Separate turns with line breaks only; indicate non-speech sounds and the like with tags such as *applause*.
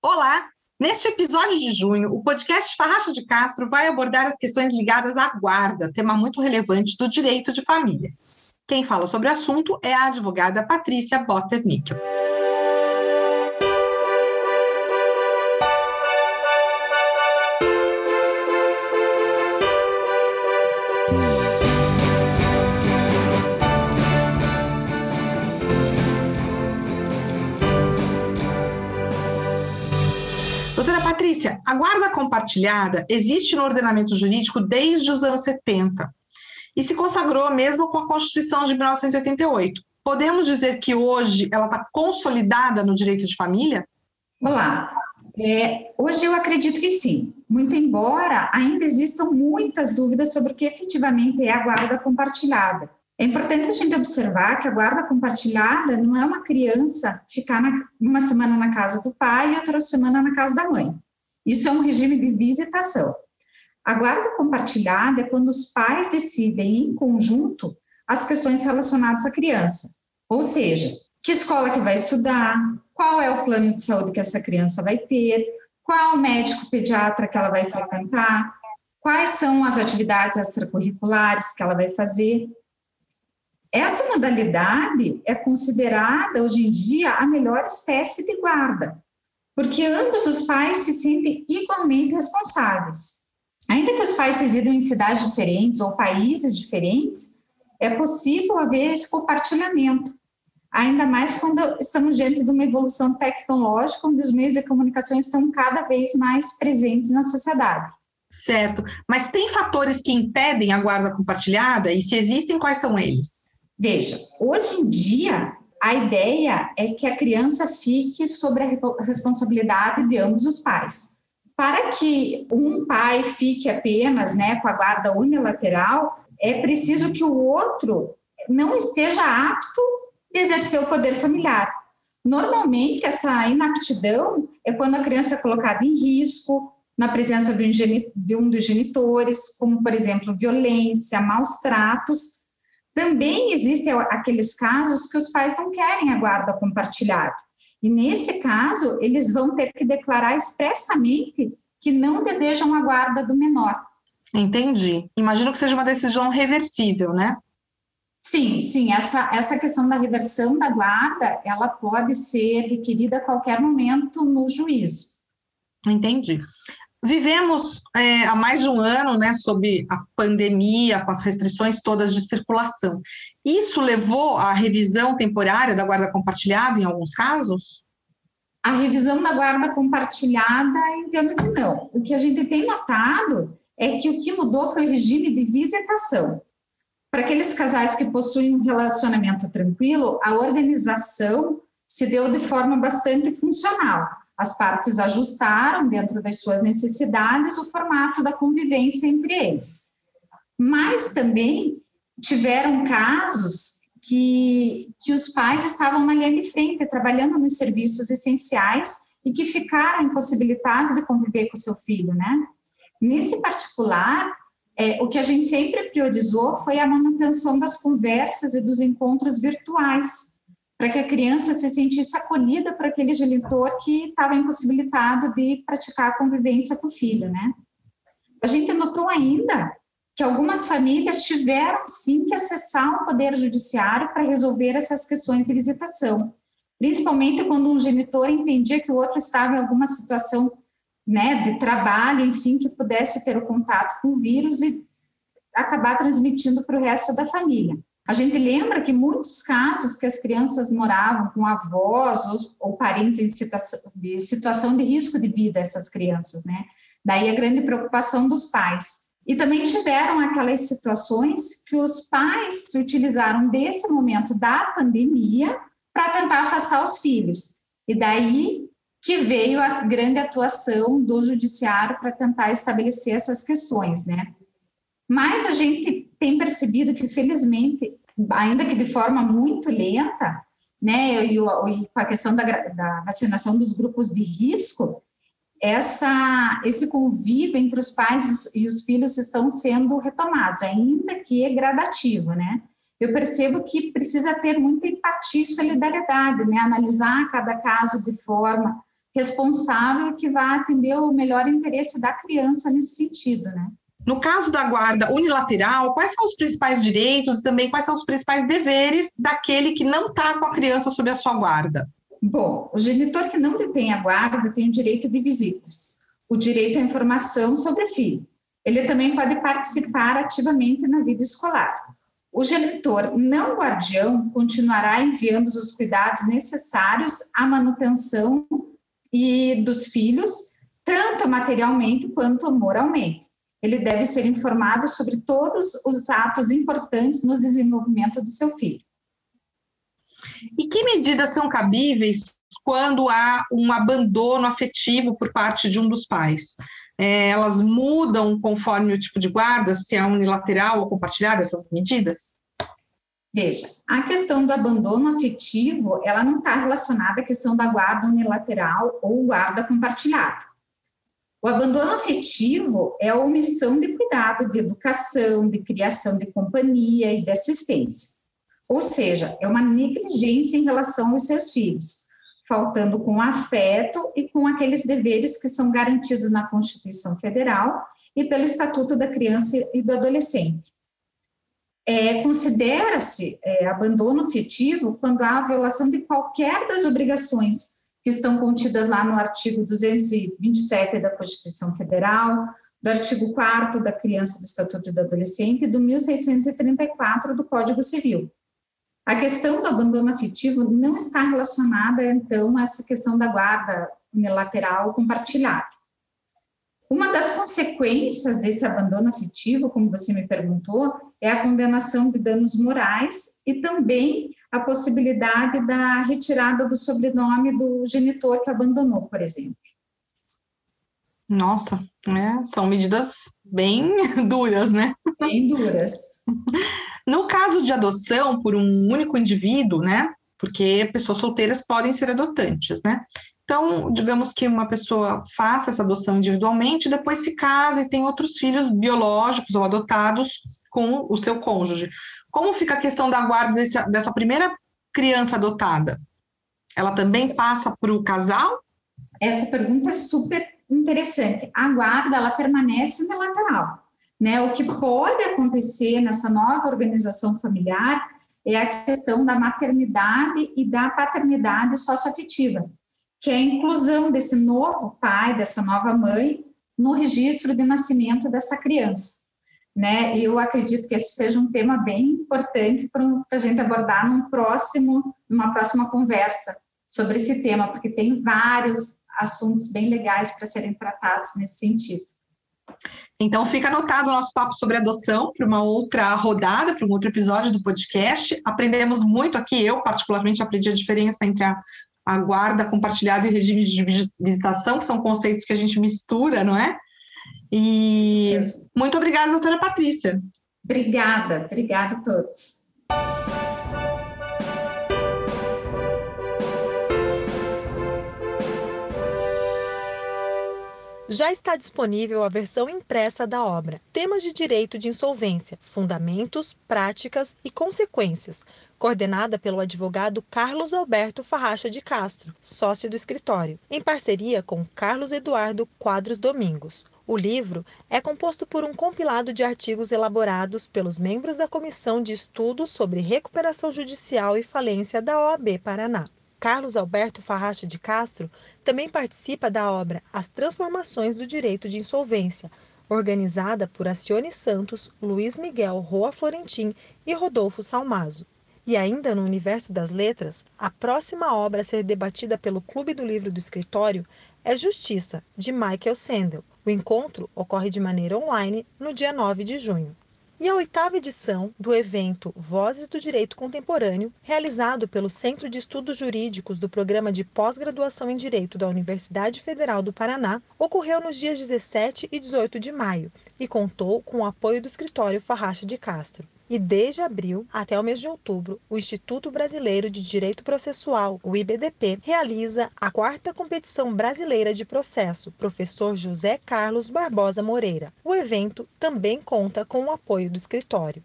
Olá! Neste episódio de junho, o podcast Farracha de Castro vai abordar as questões ligadas à guarda, tema muito relevante do direito de família. Quem fala sobre o assunto é a advogada Patrícia Botter Níquel. Patrícia, a guarda compartilhada existe no ordenamento jurídico desde os anos 70 e se consagrou mesmo com a Constituição de 1988. Podemos dizer que hoje ela está consolidada no direito de família?
Olá. É, hoje eu acredito que sim, muito embora ainda existam muitas dúvidas sobre o que efetivamente é a guarda compartilhada. É importante a gente observar que a guarda compartilhada não é uma criança ficar na, uma semana na casa do pai e outra semana na casa da mãe. Isso é um regime de visitação. A guarda compartilhada é quando os pais decidem em conjunto as questões relacionadas à criança. Ou seja, que escola que vai estudar, qual é o plano de saúde que essa criança vai ter, qual médico pediatra que ela vai frequentar, quais são as atividades extracurriculares que ela vai fazer. Essa modalidade é considerada hoje em dia a melhor espécie de guarda, porque ambos os pais se sentem igualmente responsáveis. Ainda que os pais residam em cidades diferentes ou países diferentes, é possível haver esse compartilhamento, ainda mais quando estamos diante de uma evolução tecnológica, onde os meios de comunicação estão cada vez mais presentes na sociedade.
Certo, mas tem fatores que impedem a guarda compartilhada e se existem, quais são eles?
Veja, hoje em dia, a ideia é que a criança fique sobre a responsabilidade de ambos os pais. Para que um pai fique apenas né, com a guarda unilateral, é preciso que o outro não esteja apto a exercer o poder familiar. Normalmente, essa inaptidão é quando a criança é colocada em risco, na presença de um dos genitores, como, por exemplo, violência, maus tratos, também existem aqueles casos que os pais não querem a guarda compartilhada. E nesse caso, eles vão ter que declarar expressamente que não desejam a guarda do menor.
Entendi. Imagino que seja uma decisão reversível, né?
Sim, sim. Essa, essa questão da reversão da guarda, ela pode ser requerida a qualquer momento no juízo.
Entendi. Vivemos é, há mais de um ano, né, sob a pandemia, com as restrições todas de circulação. Isso levou à revisão temporária da guarda compartilhada em alguns casos?
A revisão da guarda compartilhada, entendo que não. O que a gente tem notado é que o que mudou foi o regime de visitação. Para aqueles casais que possuem um relacionamento tranquilo, a organização se deu de forma bastante funcional as partes ajustaram, dentro das suas necessidades, o formato da convivência entre eles. Mas também tiveram casos que, que os pais estavam na linha de frente, trabalhando nos serviços essenciais e que ficaram impossibilitados de conviver com seu filho, né? Nesse particular, é, o que a gente sempre priorizou foi a manutenção das conversas e dos encontros virtuais, para que a criança se sentisse acolhida por aquele genitor que estava impossibilitado de praticar a convivência com o filho, né? A gente notou ainda que algumas famílias tiveram sim que acessar o poder judiciário para resolver essas questões de visitação, principalmente quando um genitor entendia que o outro estava em alguma situação, né, de trabalho, enfim, que pudesse ter o contato com o vírus e acabar transmitindo para o resto da família. A gente lembra que muitos casos que as crianças moravam com avós ou, ou parentes em situação de, situação de risco de vida, essas crianças, né? Daí a grande preocupação dos pais. E também tiveram aquelas situações que os pais se utilizaram desse momento da pandemia para tentar afastar os filhos. E daí que veio a grande atuação do judiciário para tentar estabelecer essas questões, né? Mas a gente tem percebido que, felizmente, ainda que de forma muito lenta, né, e, com a questão da, da, vacinação dos grupos de risco, essa, esse convívio entre os pais e os filhos estão sendo retomados, ainda que gradativo, né? Eu percebo que precisa ter muita empatia e solidariedade, né? Analisar cada caso de forma responsável que vai atender o melhor interesse da criança nesse sentido, né?
No caso da guarda unilateral, quais são os principais direitos e também quais são os principais deveres daquele que não está com a criança sob a sua guarda?
Bom, o genitor que não detém a guarda tem o direito de visitas, o direito à informação sobre o filho. Ele também pode participar ativamente na vida escolar. O genitor não guardião continuará enviando os cuidados necessários à manutenção e dos filhos, tanto materialmente quanto moralmente. Ele deve ser informado sobre todos os atos importantes no desenvolvimento do seu filho.
E que medidas são cabíveis quando há um abandono afetivo por parte de um dos pais? É, elas mudam conforme o tipo de guarda, se é unilateral ou compartilhada, essas medidas?
Veja, a questão do abandono afetivo, ela não está relacionada à questão da guarda unilateral ou guarda compartilhada. O abandono afetivo é a omissão de cuidado, de educação, de criação de companhia e de assistência. Ou seja, é uma negligência em relação aos seus filhos, faltando com afeto e com aqueles deveres que são garantidos na Constituição Federal e pelo Estatuto da Criança e do Adolescente. É, Considera-se é, abandono afetivo quando há violação de qualquer das obrigações que estão contidas lá no artigo 227 da Constituição Federal, do artigo 4 da Criança do Estatuto do Adolescente e do 1634 do Código Civil. A questão do abandono afetivo não está relacionada, então, a essa questão da guarda unilateral compartilhada. Uma das consequências desse abandono afetivo, como você me perguntou, é a condenação de danos morais e também a possibilidade da retirada do sobrenome do genitor que abandonou, por exemplo.
Nossa, né? são medidas bem *laughs* duras, né?
Bem duras.
No caso de adoção por um único indivíduo, né? Porque pessoas solteiras podem ser adotantes, né? Então, digamos que uma pessoa faça essa adoção individualmente, depois se casa e tem outros filhos biológicos ou adotados com o seu cônjuge. Como fica a questão da guarda desse, dessa primeira criança adotada? Ela também passa para o casal?
Essa pergunta é super interessante. A guarda, ela permanece unilateral. Né? O que pode acontecer nessa nova organização familiar é a questão da maternidade e da paternidade socioafetiva, que é a inclusão desse novo pai, dessa nova mãe, no registro de nascimento dessa criança né? Eu acredito que esse seja um tema bem importante para a gente abordar num próximo, numa próxima conversa sobre esse tema, porque tem vários assuntos bem legais para serem tratados nesse sentido.
Então fica anotado o nosso papo sobre adoção para uma outra rodada, para um outro episódio do podcast. Aprendemos muito aqui, eu particularmente aprendi a diferença entre a, a guarda compartilhada e regime de visitação, que são conceitos que a gente mistura, não é? E muito obrigada, doutora Patrícia.
Obrigada, obrigada a todos.
Já está disponível a versão impressa da obra Temas de Direito de Insolvência, Fundamentos, Práticas e Consequências, coordenada pelo advogado Carlos Alberto Farracha de Castro, sócio do escritório, em parceria com Carlos Eduardo Quadros Domingos. O livro é composto por um compilado de artigos elaborados pelos membros da Comissão de Estudos sobre Recuperação Judicial e Falência da OAB Paraná. Carlos Alberto Farracha de Castro também participa da obra As Transformações do Direito de Insolvência, organizada por Acione Santos, Luiz Miguel Roa Florentim e Rodolfo Salmazo. E ainda no universo das letras, a próxima obra a ser debatida pelo Clube do Livro do Escritório é Justiça, de Michael Sandel, o encontro ocorre de maneira online no dia 9 de junho. E a oitava edição do evento Vozes do Direito Contemporâneo, realizado pelo Centro de Estudos Jurídicos do Programa de Pós-Graduação em Direito da Universidade Federal do Paraná, ocorreu nos dias 17 e 18 de maio e contou com o apoio do escritório Farracha de Castro. E desde abril até o mês de outubro, o Instituto Brasileiro de Direito Processual, o IBDP, realiza a quarta competição brasileira de processo, professor José Carlos Barbosa Moreira. O evento também conta com o apoio do escritório.